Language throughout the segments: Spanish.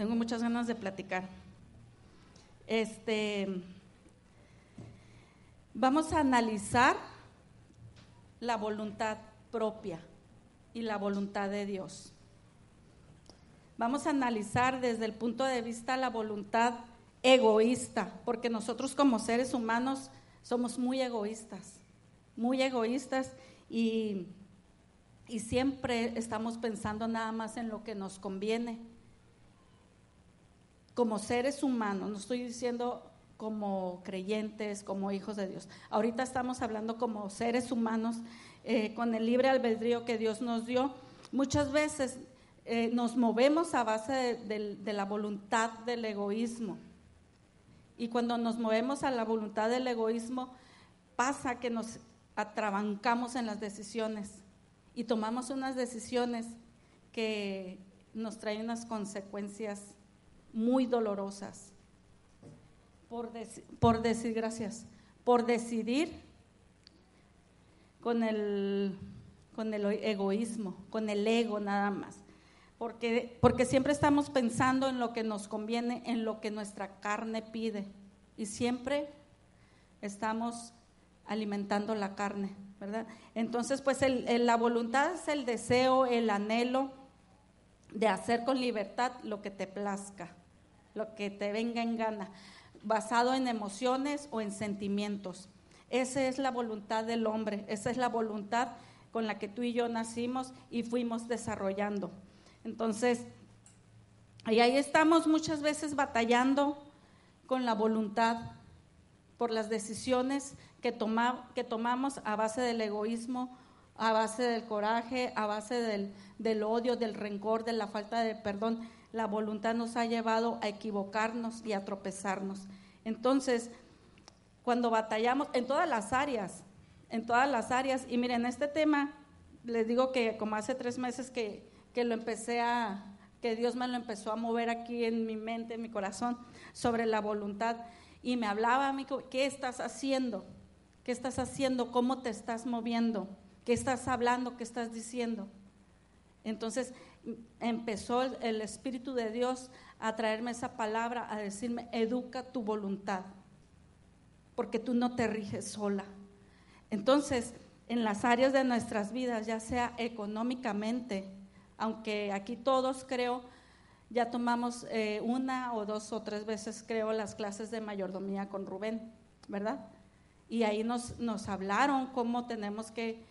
tengo muchas ganas de platicar. Este, vamos a analizar la voluntad propia y la voluntad de Dios. Vamos a analizar desde el punto de vista la voluntad egoísta, porque nosotros como seres humanos somos muy egoístas, muy egoístas y, y siempre estamos pensando nada más en lo que nos conviene. Como seres humanos, no estoy diciendo como creyentes, como hijos de Dios. Ahorita estamos hablando como seres humanos eh, con el libre albedrío que Dios nos dio. Muchas veces eh, nos movemos a base de la voluntad del egoísmo. Y cuando nos movemos a la voluntad del egoísmo, pasa que nos atrabancamos en las decisiones y tomamos unas decisiones que nos traen unas consecuencias muy dolorosas. Por, por decir gracias, por decidir con el, con el egoísmo, con el ego nada más. Porque, porque siempre estamos pensando en lo que nos conviene, en lo que nuestra carne pide. Y siempre estamos alimentando la carne, ¿verdad? Entonces, pues la voluntad es el deseo, el anhelo de hacer con libertad lo que te plazca, lo que te venga en gana, basado en emociones o en sentimientos. Esa es la voluntad del hombre, esa es la voluntad con la que tú y yo nacimos y fuimos desarrollando. Entonces, y ahí estamos muchas veces batallando con la voluntad por las decisiones que, que tomamos a base del egoísmo, a base del coraje, a base del, del odio, del rencor, de la falta de perdón. La voluntad nos ha llevado a equivocarnos y a tropezarnos. Entonces, cuando batallamos en todas las áreas, en todas las áreas, y miren, este tema, les digo que como hace tres meses que que lo empecé a, que Dios me lo empezó a mover aquí en mi mente, en mi corazón, sobre la voluntad. Y me hablaba a mí, ¿qué estás haciendo? ¿Qué estás haciendo? ¿Cómo te estás moviendo? ¿Qué estás hablando? ¿Qué estás diciendo? Entonces empezó el, Espíritu de Dios a traerme esa palabra, a decirme, educa tu voluntad, porque tú no te riges sola. Entonces, en las áreas de nuestras vidas, ya sea económicamente, aunque aquí todos creo, ya tomamos eh, una o dos o tres veces, creo, las clases de mayordomía con Rubén, ¿verdad? Y ahí nos, nos hablaron cómo tenemos que,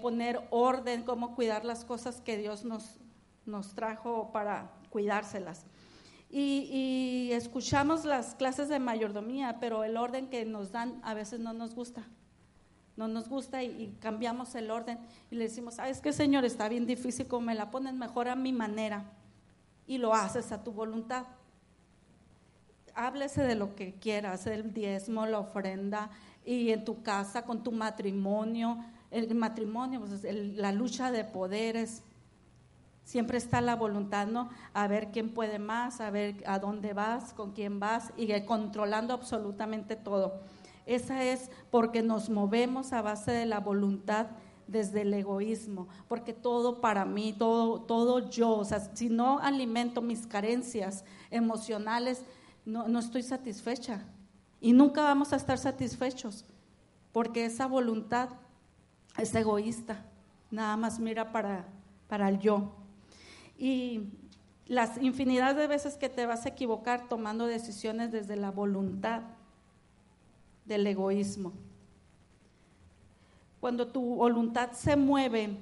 poner orden, cómo cuidar las cosas que Dios nos, nos trajo para cuidárselas. Y, escuchamos las clases de mayordomía, pero el orden que nos dan a veces no nos gusta no nos gusta y, cambiamos el orden y le decimos, ¿sabes qué, Señor? Está bien difícil, como me la ponen mejor a mi manera y lo haces a tu voluntad. Háblese de lo que quieras, el diezmo, la ofrenda y en tu casa, con tu matrimonio. El matrimonio, pues, la lucha de poderes, siempre está la voluntad, ¿no? A ver quién puede más, a ver a dónde vas, con quién vas y controlando absolutamente todo. Esa es porque nos movemos a base de la voluntad desde el egoísmo, porque todo para mí, todo, todo yo, o sea, si no alimento mis carencias emocionales, no, no estoy satisfecha. Y nunca vamos a estar satisfechos, porque esa voluntad es egoísta, nada más mira para, para el yo. Y las infinidad de veces que te vas a equivocar tomando decisiones desde la voluntad del egoísmo. Cuando tu voluntad se mueve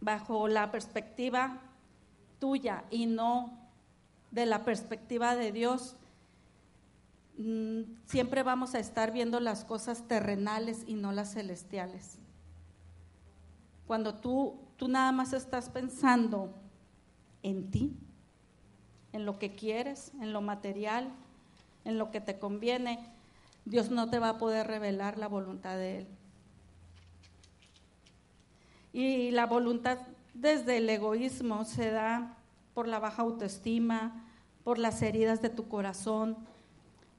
bajo la perspectiva tuya y no de la perspectiva de Dios, siempre vamos a estar viendo las cosas terrenales y no las celestiales. Cuando tú, tú nada más estás pensando en ti, en lo que quieres, en lo material, en lo que te conviene, Dios no te va a poder revelar la voluntad de Él. Y la voluntad desde el egoísmo se da por la baja autoestima, por las heridas de tu corazón,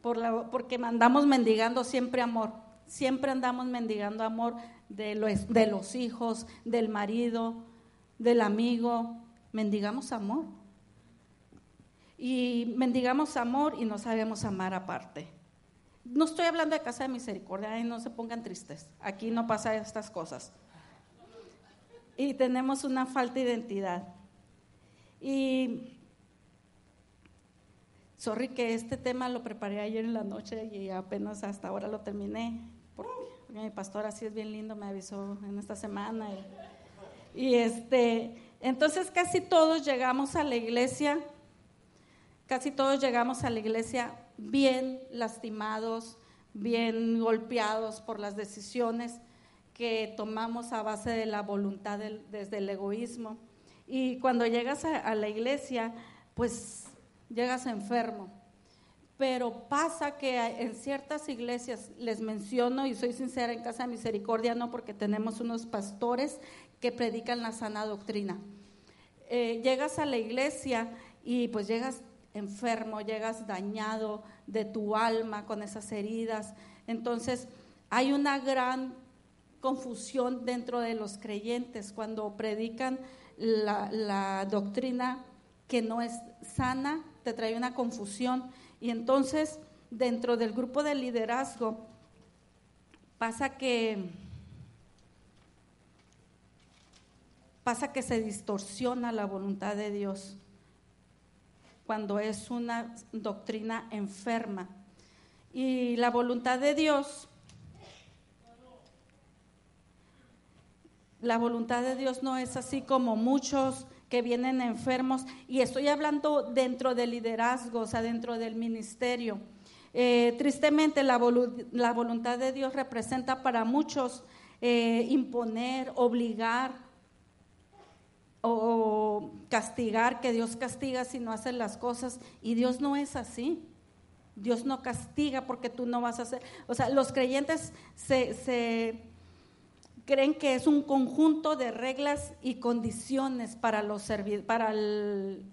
por la, porque andamos mendigando siempre amor, siempre andamos mendigando amor de los, de los hijos, del marido, del amigo, mendigamos amor. y mendigamos amor y no sabemos amar aparte. No estoy hablando de casa de misericordia, y no se pongan tristes. Aquí no pasa estas cosas. Y tenemos una falta de identidad. Y sorry que este tema lo preparé ayer en la noche y apenas hasta ahora lo terminé. Porque mi pastor así es bien lindo, me avisó en esta semana. Y, y este, entonces casi todos llegamos a la iglesia, casi todos llegamos a la iglesia bien lastimados, bien golpeados por las decisiones que tomamos a base de la voluntad desde el egoísmo. Y cuando llegas a, la iglesia, pues llegas enfermo. Pero pasa que en ciertas iglesias, les menciono y soy sincera en Casa de Misericordia, no porque tenemos unos pastores que predican la sana doctrina. Eh, llegas a la iglesia y pues llegas enfermo, llegas dañado de tu alma con esas heridas. Entonces, hay una gran confusión dentro de los creyentes cuando predican la, doctrina que no es sana, te trae una confusión. Y entonces, dentro del grupo de liderazgo, pasa que pasa que se distorsiona la voluntad de Dios cuando es una doctrina enferma. Y la voluntad de Dios, la voluntad de Dios no es así como muchos que vienen enfermos, y estoy hablando dentro del liderazgo, o sea, dentro del ministerio. Eh, tristemente, la, la, voluntad de Dios representa para muchos eh, imponer, obligar, o castigar, que Dios castiga si no haces las cosas, y Dios no es así. Dios no castiga porque tú no vas a hacer. O sea, los creyentes se, creen que es un conjunto de reglas y condiciones para, los para el,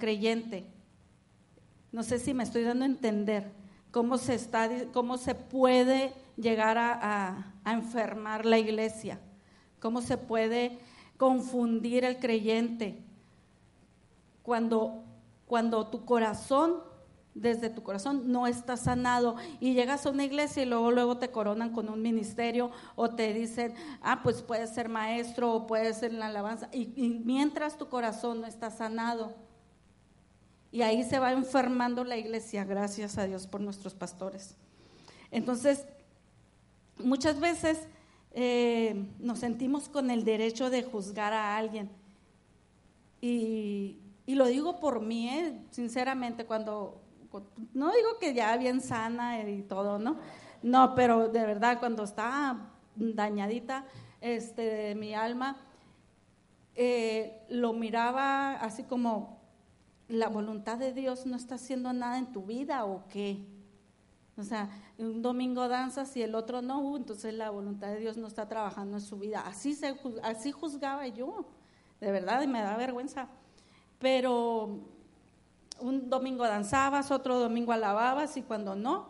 creyente. No sé si me estoy dando a entender cómo se, está, cómo se puede llegar a enfermar la iglesia, cómo se puede confundir el creyente. Cuando, cuando tu corazón, desde tu corazón, no está sanado y llegas a una iglesia y luego, luego te coronan con un ministerio o te dicen, ah, pues puedes ser maestro o puedes ser en la alabanza. Y, y mientras tu corazón no está sanado, y ahí se va enfermando la iglesia, gracias a Dios por nuestros pastores. Entonces, muchas veces eh, nos sentimos con el derecho de juzgar a alguien. Y, lo digo por mí, eh, sinceramente, cuando, no digo que ya bien sana y todo, ¿no? No, pero de verdad, cuando está dañadita este, mi alma, eh, lo miraba así como, ¿la voluntad de Dios no está haciendo nada en tu vida o qué? O sea, un domingo danzas y el otro no, uh, entonces la voluntad de Dios no está trabajando en su vida. Así, se, así juzgaba yo, de verdad, y me da vergüenza. Pero un domingo danzabas, otro domingo alababas y cuando no,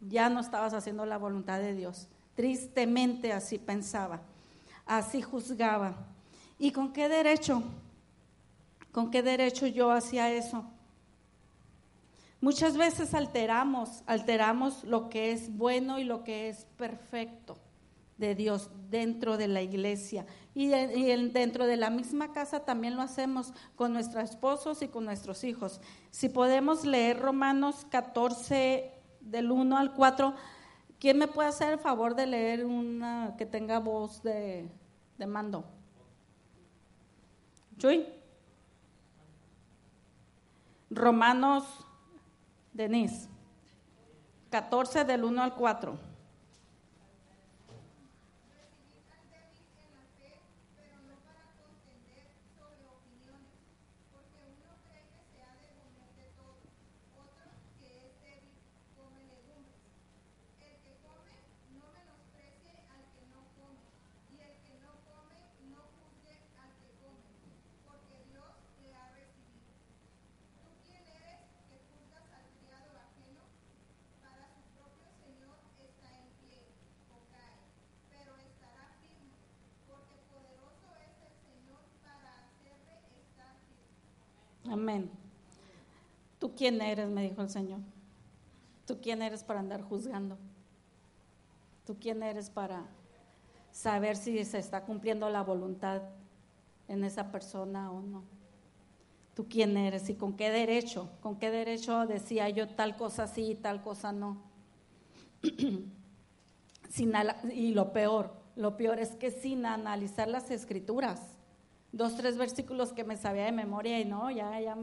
ya no estabas haciendo la voluntad de Dios. Tristemente así pensaba, así juzgaba. ¿Y con qué derecho? ¿Con qué derecho yo hacía eso? Muchas veces alteramos, alteramos lo que es bueno y lo que es perfecto de Dios dentro de la iglesia. Y, dentro de la misma casa también lo hacemos con nuestros esposos y con nuestros hijos. Si podemos leer Romanos 14 del 1 al 4, ¿quién me puede hacer el favor de leer una que tenga voz de, mando? ¿Chuy? Romanos Denise. 14 del 1 al 4. Amén. ¿Tú quién eres? me dijo el Señor. ¿Tú quién eres para andar juzgando? ¿Tú quién eres para saber si se está cumpliendo la voluntad en esa persona o no? ¿Tú quién eres y con qué derecho? ¿Con qué derecho decía yo tal cosa sí y tal cosa no? y lo peor, lo peor es que sin analizar las escrituras, dos, tres versículos que me sabía de memoria y no, ya, ya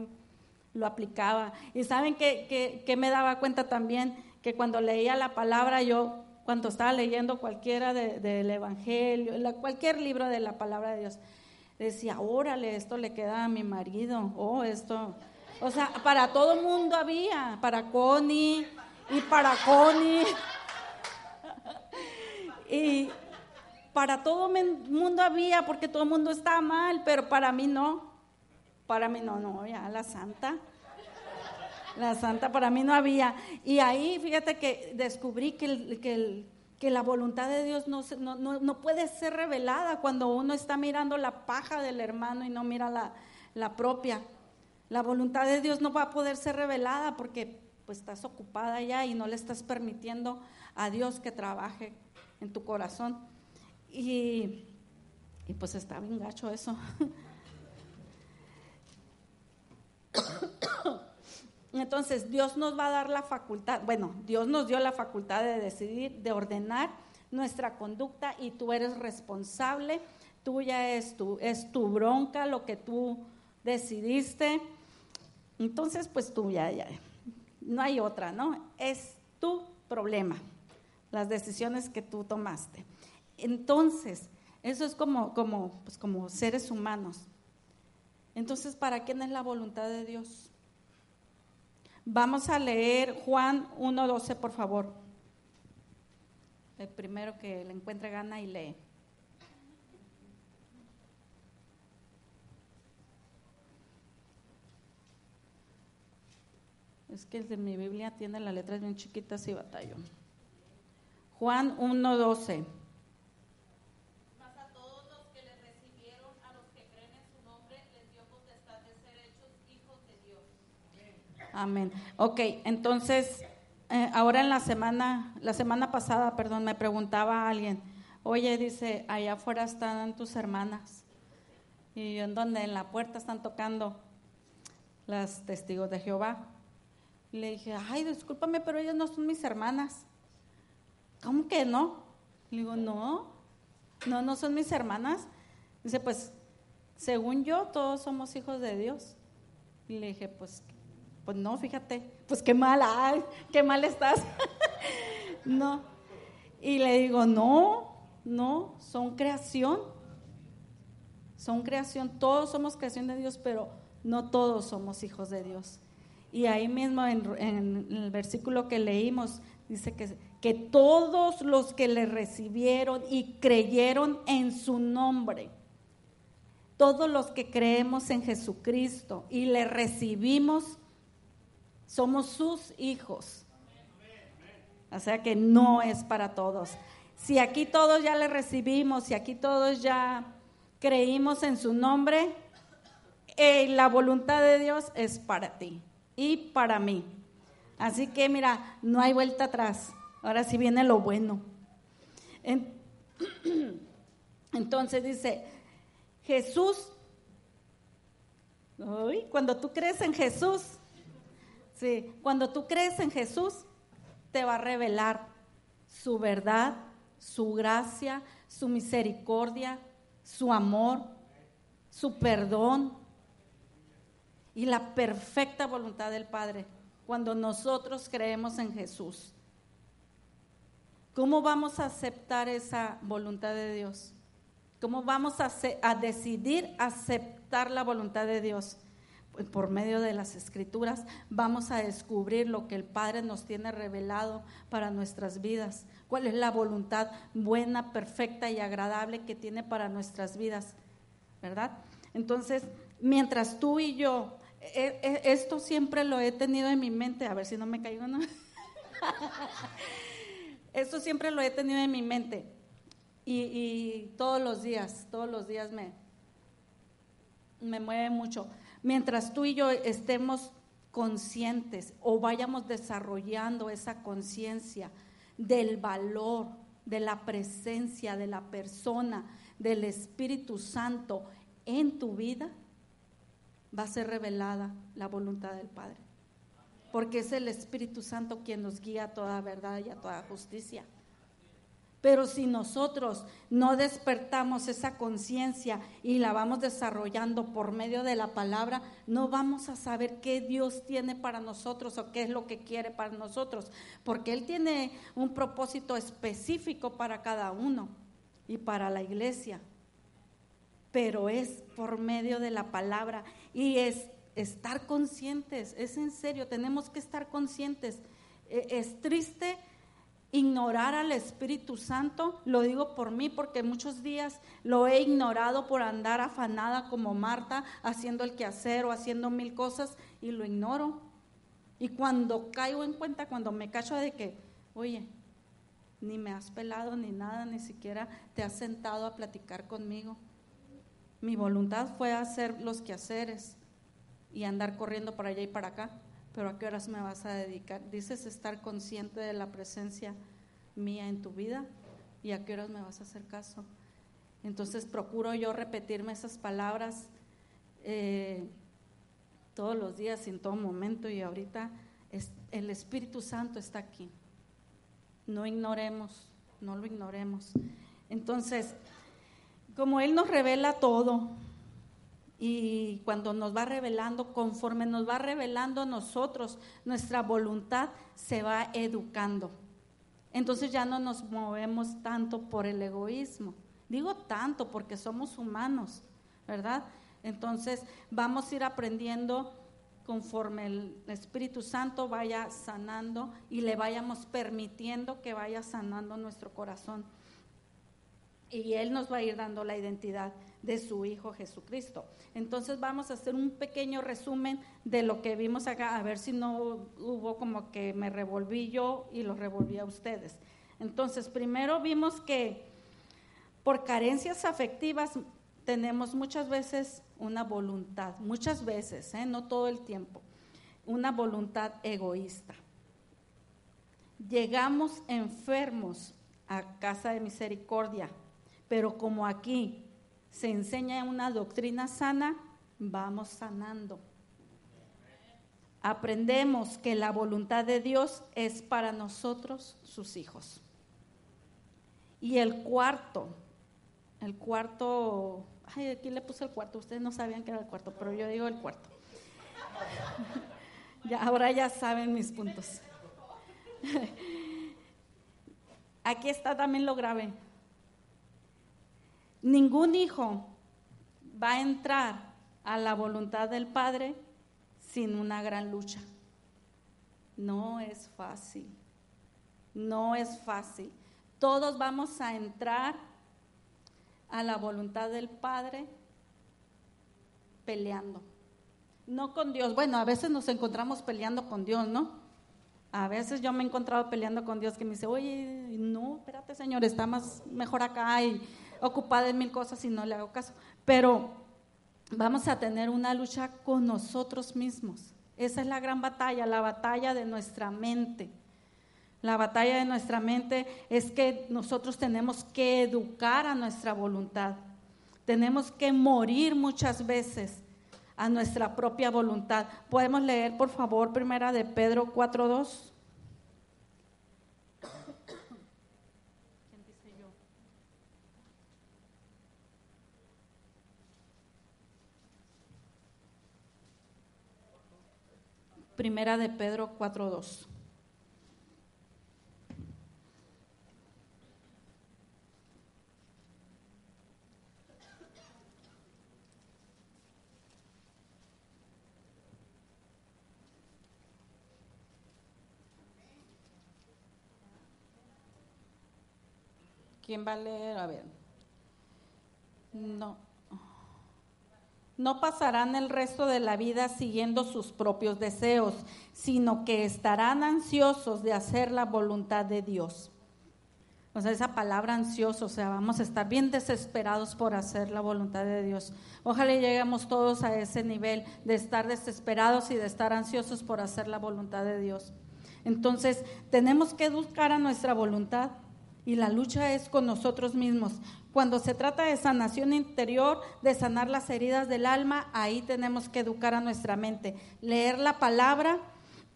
lo aplicaba. Y saben que, me daba cuenta también que cuando leía la palabra, yo, cuando estaba leyendo cualquiera del Evangelio, cualquier libro de la palabra de Dios, decía, órale, esto le queda a mi marido, oh, esto. O sea, para todo mundo había, para Connie y para Connie. y para todo el mundo había, porque todo el mundo está mal, pero para mí no. Para mí no, no, ya la santa. La santa para mí no había. Y ahí, fíjate que descubrí que, que, que la voluntad de Dios no, no, no, puede ser revelada cuando uno está mirando la paja del hermano y no mira la, la propia. La voluntad de Dios no va a poder ser revelada porque pues estás ocupada ya y no le estás permitiendo a Dios que trabaje en tu corazón. Y, y pues está bien gacho eso. Entonces, Dios nos va a dar la facultad, bueno, Dios nos dio la facultad de decidir, de ordenar nuestra conducta y tú eres responsable, tuya es tu, es tu bronca, lo que tú decidiste. Entonces, pues tú ya, ya, no hay otra, ¿no? Es tu problema, las decisiones que tú tomaste. Entonces, eso es como, como, pues como seres humanos. Entonces, ¿para quién es la voluntad de Dios? Vamos a leer Juan 1.12, por favor. El primero que le encuentre gana y lee. Es que el de mi Biblia tiene las letras bien chiquitas y batallo. Juan 1.12. Amén. Ok, entonces, eh, ahora en la semana, la semana pasada, perdón, me preguntaba a alguien, oye, dice, allá afuera están tus hermanas. ¿Y en donde En la puerta están tocando las testigos de Jehová. Y le dije, ay, discúlpame, pero ellas no son mis hermanas. ¿Cómo que no? Le digo, no, no, no son mis hermanas. Dice, pues, según yo, todos somos hijos de Dios. Y le dije, pues, pues no, fíjate, pues qué mal, ay, qué mal estás. no. Y le digo, no, no, son creación. Son creación, todos somos creación de Dios, pero no todos somos hijos de Dios. Y ahí mismo en, en el versículo que leímos dice que, que todos los que le recibieron y creyeron en su nombre, todos los que creemos en Jesucristo y le recibimos somos sus hijos. O sea que no es para todos. Si aquí todos ya le recibimos, si aquí todos ya creímos en su nombre, eh, la voluntad de Dios es para ti y para mí. Así que mira, no hay vuelta atrás. Ahora sí viene lo bueno. Entonces dice, Jesús, cuando tú crees en Jesús, Sí, cuando tú crees en Jesús, te va a revelar su verdad, su gracia, su misericordia, su amor, su perdón y la perfecta voluntad del Padre cuando nosotros creemos en Jesús. ¿Cómo vamos a aceptar esa voluntad de Dios? ¿Cómo vamos a, a decidir aceptar la voluntad de Dios? Por medio de las escrituras vamos a descubrir lo que el Padre nos tiene revelado para nuestras vidas, cuál es la voluntad buena, perfecta y agradable que tiene para nuestras vidas, ¿verdad? Entonces, mientras tú y yo, e, e, esto siempre lo he tenido en mi mente, a ver si no me caigo, ¿no? esto siempre lo he tenido en mi mente y, y todos los días, todos los días me, me mueve mucho mientras tú y yo estemos conscientes o vayamos desarrollando esa conciencia del valor, de la presencia de la persona, del Espíritu Santo en tu vida, va a ser revelada la voluntad del Padre. Porque es el Espíritu Santo quien nos guía a toda verdad y a toda justicia. Pero si nosotros no despertamos esa conciencia y la vamos desarrollando por medio de la palabra, no vamos a saber qué Dios tiene para nosotros o qué es lo que quiere para nosotros, porque Él tiene un propósito específico para cada uno y para la iglesia. Pero es por medio de la palabra y es estar conscientes, es en serio, tenemos que estar conscientes. E, es triste ignorar al Espíritu Santo, lo digo por mí porque muchos días lo he ignorado por andar afanada como Marta, haciendo el quehacer o haciendo mil cosas y lo ignoro. Y cuando caigo en cuenta, cuando me cacho de que, oye, ni me has pelado ni nada, ni siquiera te has sentado a platicar conmigo. Mi voluntad fue hacer los quehaceres y andar corriendo para allá y para acá pero ¿a qué horas me vas a dedicar? Dices estar consciente de la presencia mía en tu vida y a qué horas me vas a hacer caso. Entonces procuro yo repetirme esas palabras eh, todos los días, en todo momento y ahorita el Espíritu Santo está aquí. No ignoremos, no lo ignoremos. Entonces, como Él nos revela todo, y cuando nos va revelando, conforme nos va revelando a nosotros, nuestra voluntad se va educando. Entonces ya no nos movemos tanto por el egoísmo. Digo tanto porque somos humanos, ¿verdad? Entonces vamos a ir aprendiendo conforme el Espíritu Santo vaya sanando y le vayamos permitiendo que vaya sanando nuestro corazón. Y Él nos va a ir dando la identidad de su Hijo Jesucristo. Entonces vamos a hacer un pequeño resumen de lo que vimos acá, a ver si no hubo como que me revolví yo y lo revolví a ustedes. Entonces, primero vimos que por carencias afectivas tenemos muchas veces una voluntad, muchas veces, ¿eh? no todo el tiempo, una voluntad egoísta. Llegamos enfermos a casa de misericordia, pero como aquí se enseña una doctrina sana, vamos sanando. Aprendemos que la voluntad de Dios es para nosotros, sus hijos. Y el cuarto, el cuarto, ay, aquí le puse el cuarto, ustedes no sabían que era el cuarto, pero yo digo el cuarto. ya, ahora ya saben mis puntos. aquí está también lo grave. Ningún hijo va a entrar a la voluntad del Padre sin una gran lucha. No es fácil, no es fácil. Todos vamos a entrar a la voluntad del Padre peleando. No con Dios. Bueno, a veces nos encontramos peleando con Dios, ¿no? A veces yo me he encontrado peleando con Dios que me dice, oye, no, espérate Señor, está más mejor acá y ocupada en mil cosas y no le hago caso. Pero vamos a tener una lucha con nosotros mismos. Esa es la gran batalla, la batalla de nuestra mente. La batalla de nuestra mente es que nosotros tenemos que educar a nuestra voluntad. Tenemos que morir muchas veces a nuestra propia voluntad. Podemos leer, por favor, primera de Pedro 4.2. Primera de Pedro 4.2. ¿Quién va a leer? A ver. No no pasarán el resto de la vida siguiendo sus propios deseos, sino que estarán ansiosos de hacer la voluntad de Dios. O sea, esa palabra ansioso, o sea, vamos a estar bien desesperados por hacer la voluntad de Dios. Ojalá lleguemos todos a ese nivel de estar desesperados y de estar ansiosos por hacer la voluntad de Dios. Entonces, tenemos que buscar a nuestra voluntad y la lucha es con nosotros mismos. Cuando se trata de sanación interior, de sanar las heridas del alma, ahí tenemos que educar a nuestra mente, leer la palabra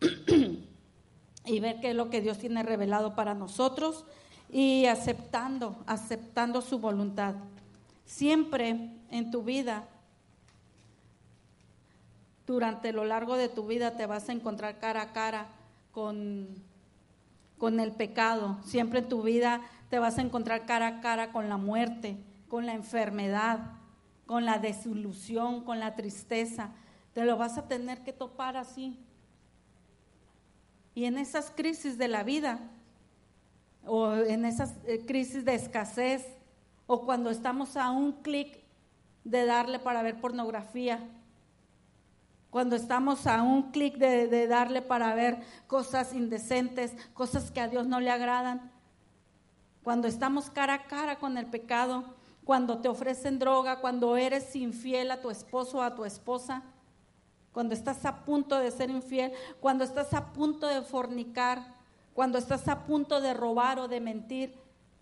y ver qué es lo que Dios tiene revelado para nosotros y aceptando, aceptando su voluntad. Siempre en tu vida, durante lo largo de tu vida, te vas a encontrar cara a cara con, con el pecado. Siempre en tu vida te vas a encontrar cara a cara con la muerte, con la enfermedad, con la desilusión, con la tristeza. Te lo vas a tener que topar así. Y en esas crisis de la vida, o en esas eh, crisis de escasez, o cuando estamos a un clic de darle para ver pornografía, cuando estamos a un clic de, de, darle para ver cosas indecentes, cosas que a Dios no le agradan, cuando estamos cara a cara con el pecado, cuando te ofrecen droga, cuando eres infiel a tu esposo o a tu esposa, cuando estás a punto de ser infiel, cuando estás a punto de fornicar, cuando estás a punto de robar o de mentir,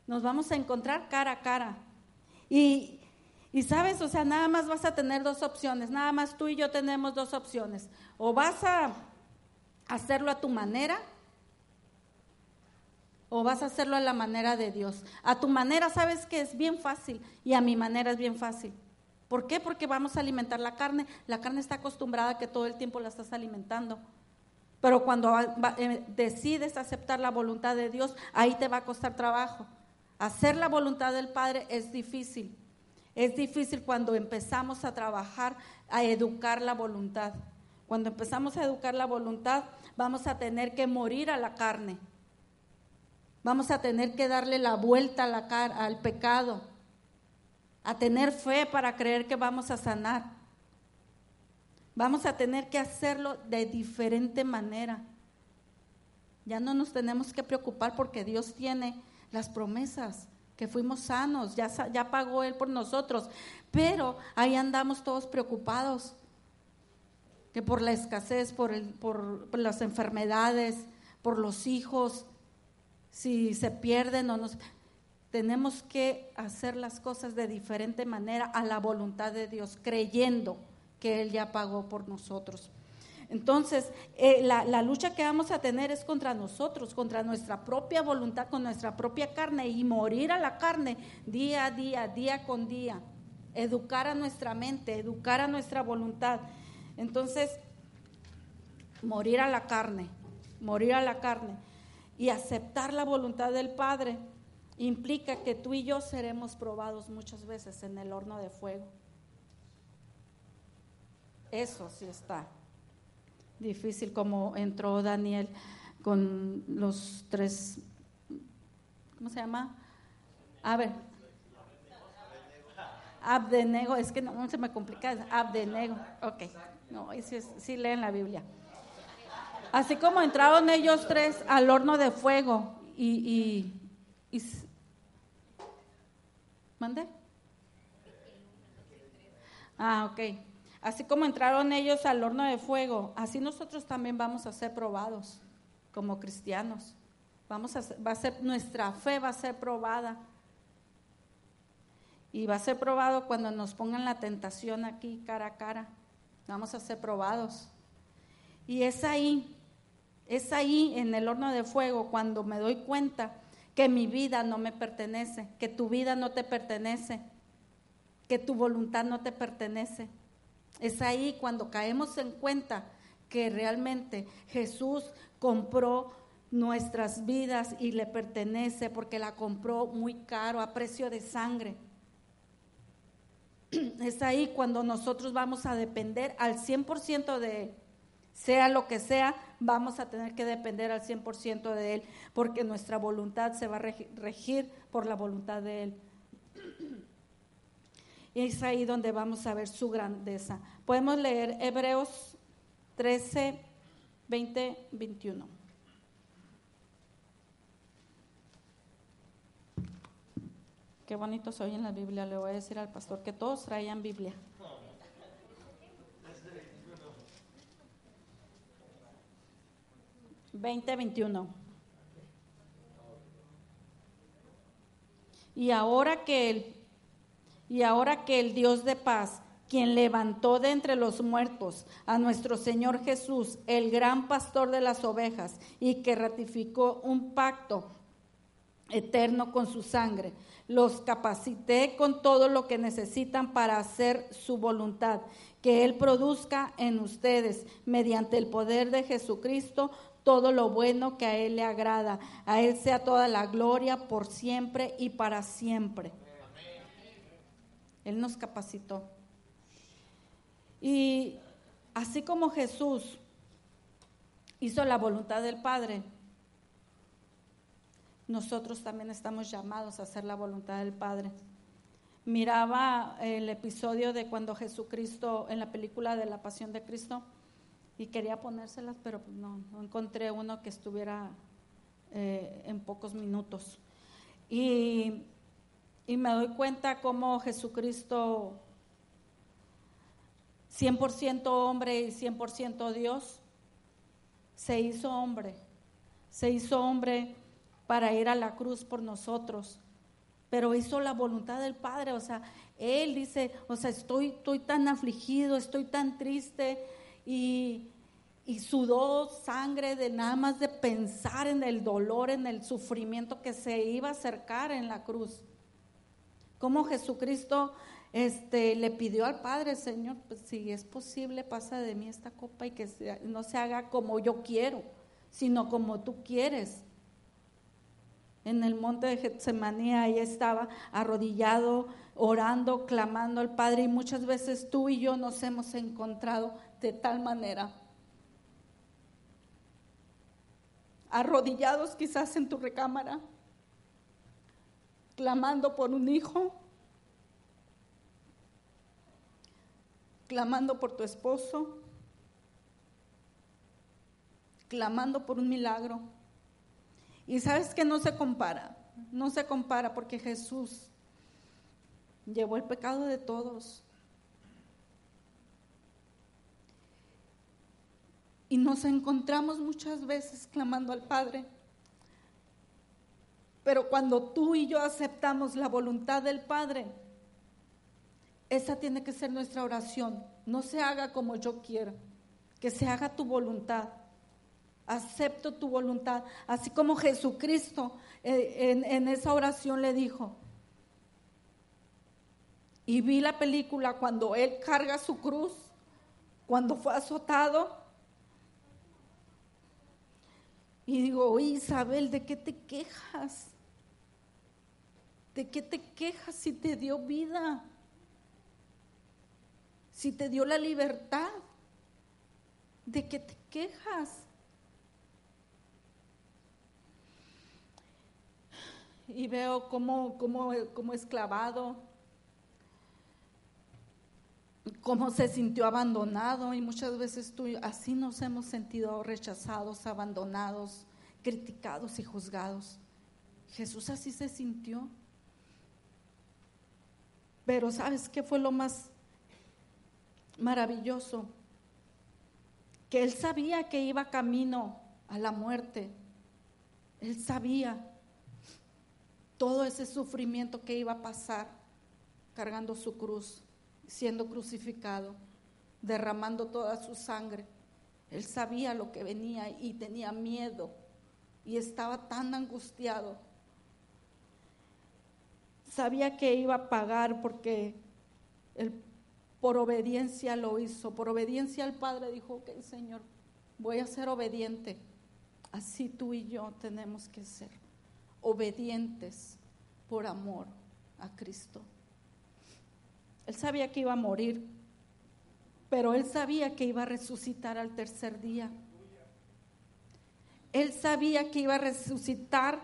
nos vamos a encontrar cara a cara. Y, y sabes, o sea, nada más vas a tener dos opciones, nada más tú y yo tenemos dos opciones. O vas a hacerlo a tu manera o vas a hacerlo a la manera de Dios. A tu manera sabes que es bien fácil y a mi manera es bien fácil. ¿Por qué? Porque vamos a alimentar la carne. La carne está acostumbrada a que todo el tiempo la estás alimentando. Pero cuando eh, decides aceptar la voluntad de Dios, ahí te va a costar trabajo. Hacer la voluntad del Padre es difícil. Es difícil cuando empezamos a trabajar, a educar la voluntad. Cuando empezamos a educar la voluntad, vamos a tener que morir a la carne. Vamos a tener que darle la vuelta al pecado. A tener fe para creer que vamos a sanar. Vamos a tener que hacerlo de diferente manera. Ya no nos tenemos que preocupar porque Dios tiene las promesas, que fuimos sanos, ya, ya pagó Él por nosotros. Pero ahí andamos todos preocupados, que por la escasez, por, el, por las enfermedades, por los hijos, si se pierden o nos... Tenemos que hacer las cosas de diferente manera a la voluntad de Dios, creyendo que Él ya pagó por nosotros. Entonces, eh, la, la, lucha que vamos a tener es contra nosotros, contra nuestra propia voluntad, con nuestra propia carne y morir a la carne día a día, día con día. Educar a nuestra mente, educar a nuestra voluntad. Entonces, morir a la carne, morir a la carne y aceptar la voluntad del Padre implica que tú y yo seremos probados muchas veces en el horno de fuego. Eso sí está difícil como entró Daniel con los tres, ¿cómo se llama? A ver. Abdenego, es que no, se me complica, Abdenego, ok, no, sí, sí leen la Biblia. Así como entraron ellos tres al horno de fuego y, y. Ah, ok. Así como entraron ellos al horno de fuego, así nosotros también vamos a ser probados como cristianos. Vamos a va a ser nuestra fe va a ser probada. Y va a ser probado cuando nos pongan la tentación aquí cara a cara. Vamos a ser probados. Y es ahí, es ahí en el horno de fuego cuando me doy cuenta que mi vida no me pertenece, que tu vida no te pertenece, que tu voluntad no te pertenece es ahí cuando caemos en cuenta que realmente Jesús compró nuestras vidas y le pertenece porque la compró muy caro, a precio de sangre. Es ahí cuando nosotros vamos a depender al 100% de Él. Sea lo que sea, vamos a tener que depender al 100% de Él, porque nuestra voluntad se va a regir por la voluntad de Él. Y es ahí donde vamos a ver su grandeza. Podemos leer Hebreos 13, 20, 21. Qué bonito soy en la Biblia. Le voy a decir al pastor que todos traían Biblia. Veinte veintiuno. Y ahora que el y ahora que el Dios de paz, quien levantó de entre los muertos a nuestro Señor Jesús, el gran pastor de las ovejas, y que ratificó un pacto eterno con su sangre, los capacité con todo lo que necesitan para hacer su voluntad, que Él produzca en ustedes, mediante el poder de Jesucristo, todo lo bueno que a Él le agrada. A Él sea toda la gloria por siempre y para siempre. Él nos capacitó. Y así como Jesús hizo la voluntad del Padre, nosotros también estamos llamados a hacer la voluntad del Padre. Miraba el episodio de cuando Jesucristo, en la película de la Pasión de Cristo, y quería ponérselas, pero pues no, encontré uno que estuviera eh, en pocos minutos. Y y me doy cuenta cómo Jesucristo, 100% hombre y 100% Dios, se hizo hombre, se hizo hombre para ir a la cruz por nosotros, pero hizo la voluntad del Padre, o sea, Él dice, o sea, estoy, estoy tan afligido, estoy tan triste y, y sudó sangre de nada más de pensar en el dolor, en el sufrimiento que se iba a acercar en la cruz cómo Jesucristo este, le pidió al Padre, Señor, pues, si es posible, pasa de mí esta copa y que no se haga como yo quiero, sino como tú quieres. En el monte de Getsemaní ahí estaba arrodillado, orando, clamando al Padre y muchas veces tú y yo nos hemos encontrado de tal manera. Arrodillados quizás en tu recámara, clamando por un hijo, clamando por tu esposo, clamando por un milagro. Y sabes que no se compara, no se compara porque Jesús llevó el pecado de todos. Y nos encontramos muchas veces clamando al Padre. Pero cuando tú y yo aceptamos la voluntad del Padre, esa tiene que ser nuestra oración. No se haga como yo quiero, que se haga tu voluntad. Acepto tu voluntad. Así como Jesucristo eh, en, en esa oración le dijo. Y vi la película cuando Él carga su cruz, cuando fue azotado. Y digo, oye Isabel, ¿de qué te quejas? ¿De qué te quejas si te dio vida? Si te dio la libertad, ¿de qué te quejas? Y veo cómo, cómo, es clavado, cómo se sintió abandonado y muchas veces tú así nos hemos sentido rechazados, abandonados, criticados y juzgados. Jesús así se sintió. Pero ¿sabes qué fue lo más maravilloso? Que él sabía que iba camino a la muerte. Él sabía todo ese sufrimiento que iba a pasar cargando su cruz, siendo crucificado, derramando toda su sangre. Él sabía lo que venía y tenía miedo y estaba tan angustiado sabía que iba a pagar porque por obediencia lo hizo, por obediencia al Padre dijo, ok Señor, voy a ser obediente. Así tú y yo tenemos que ser obedientes por amor a Cristo. Él sabía que iba a morir, pero él sabía que iba a resucitar al tercer día. Él sabía que iba a resucitar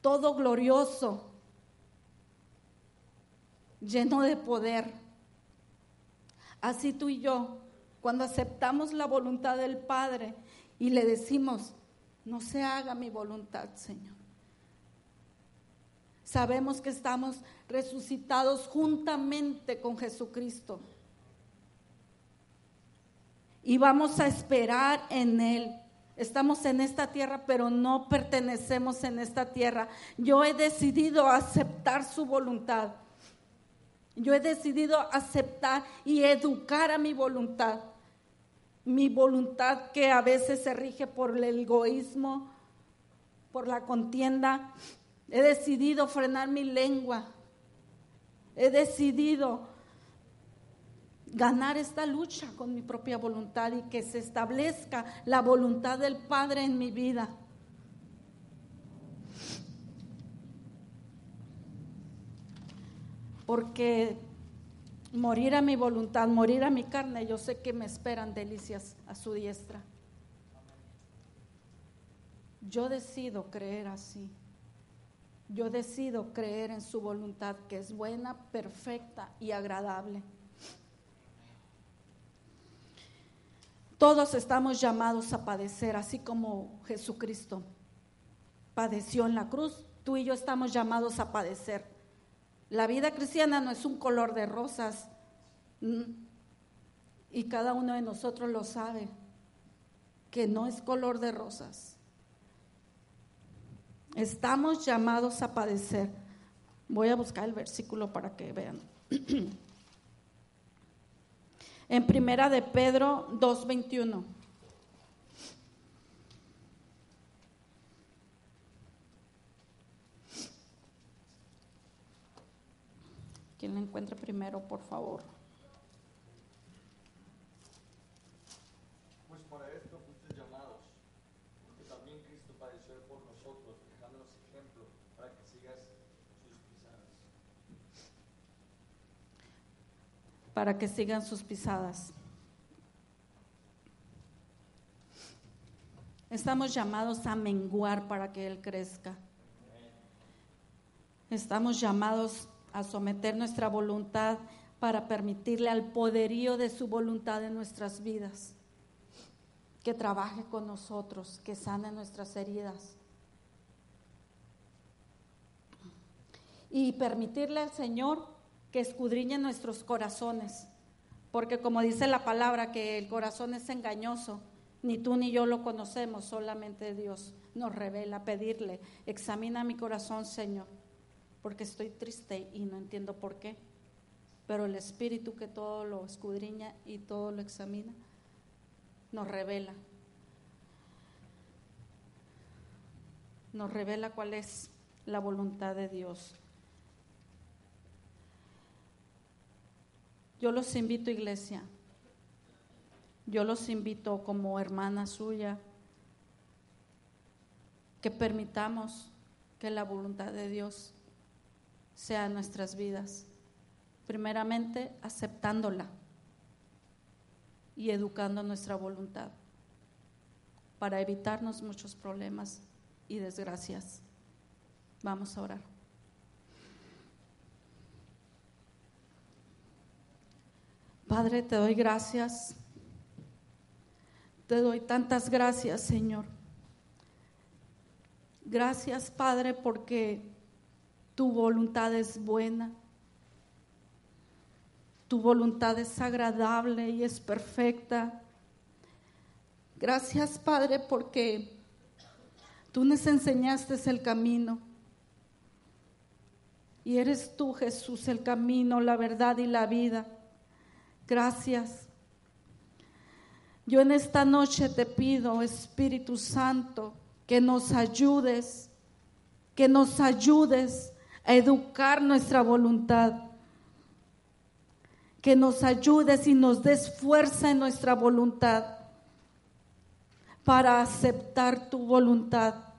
todo glorioso, lleno de poder. Así tú y yo, cuando aceptamos la voluntad del Padre y le decimos, no se haga mi voluntad, Señor. Sabemos que estamos resucitados juntamente con Jesucristo. Y vamos a esperar en Él. Estamos en esta tierra, pero no pertenecemos en esta tierra. Yo he decidido aceptar su voluntad. Yo he decidido aceptar y educar a mi voluntad. Mi voluntad que a veces se rige por el egoísmo, por la contienda. He decidido frenar mi lengua. He decidido ganar esta lucha con mi propia voluntad y que se establezca la voluntad del Padre en mi vida. Porque morir a mi voluntad, morir a mi carne, yo sé que me esperan delicias a su diestra. Yo decido creer así. Yo decido creer en su voluntad que es buena, perfecta y agradable. Todos estamos llamados a padecer, así como Jesucristo padeció en la cruz. Tú y yo estamos llamados a padecer. La vida cristiana no es un color de rosas. Y cada uno de nosotros lo sabe, que no es color de rosas. Estamos llamados a padecer. Voy a buscar el versículo para que vean. en Primera de Pedro 2.21. Quien la encuentre primero, por favor. Pues para esto fuiste llamados, porque también Cristo padeció por nosotros, dejándonos ejemplo para que sigas sus pisadas. Para que sigan sus pisadas. Estamos llamados a menguar para que Él crezca. Estamos llamados a someter nuestra voluntad para permitirle al poderío de su voluntad en nuestras vidas, que trabaje con nosotros, que sane nuestras heridas. Y permitirle al Señor que escudriñe nuestros corazones, porque como dice la palabra que el corazón es engañoso, ni tú ni yo lo conocemos, solamente Dios nos revela, pedirle, examina mi corazón, Señor, porque estoy triste y no entiendo por qué, pero el Espíritu que todo lo escudriña y todo lo examina, nos revela, nos revela cuál es la voluntad de Dios. Yo los invito, iglesia. Yo los invito como hermana suya que permitamos que la voluntad de Dios sea en nuestras vidas. Primeramente, aceptándola y educando nuestra voluntad para evitarnos muchos problemas y desgracias. Vamos a orar. Padre, te doy gracias. Te doy tantas gracias, Señor. Gracias, Padre, porque tu voluntad es buena. Tu voluntad es agradable y es perfecta. Gracias, Padre, porque tú nos enseñaste el camino. Y eres tú, Jesús, el camino, la verdad y la vida. Gracias. Yo en esta noche te pido, Espíritu Santo, que nos ayudes, que nos ayudes a educar nuestra voluntad, que nos ayudes y nos des fuerza en nuestra voluntad para aceptar tu voluntad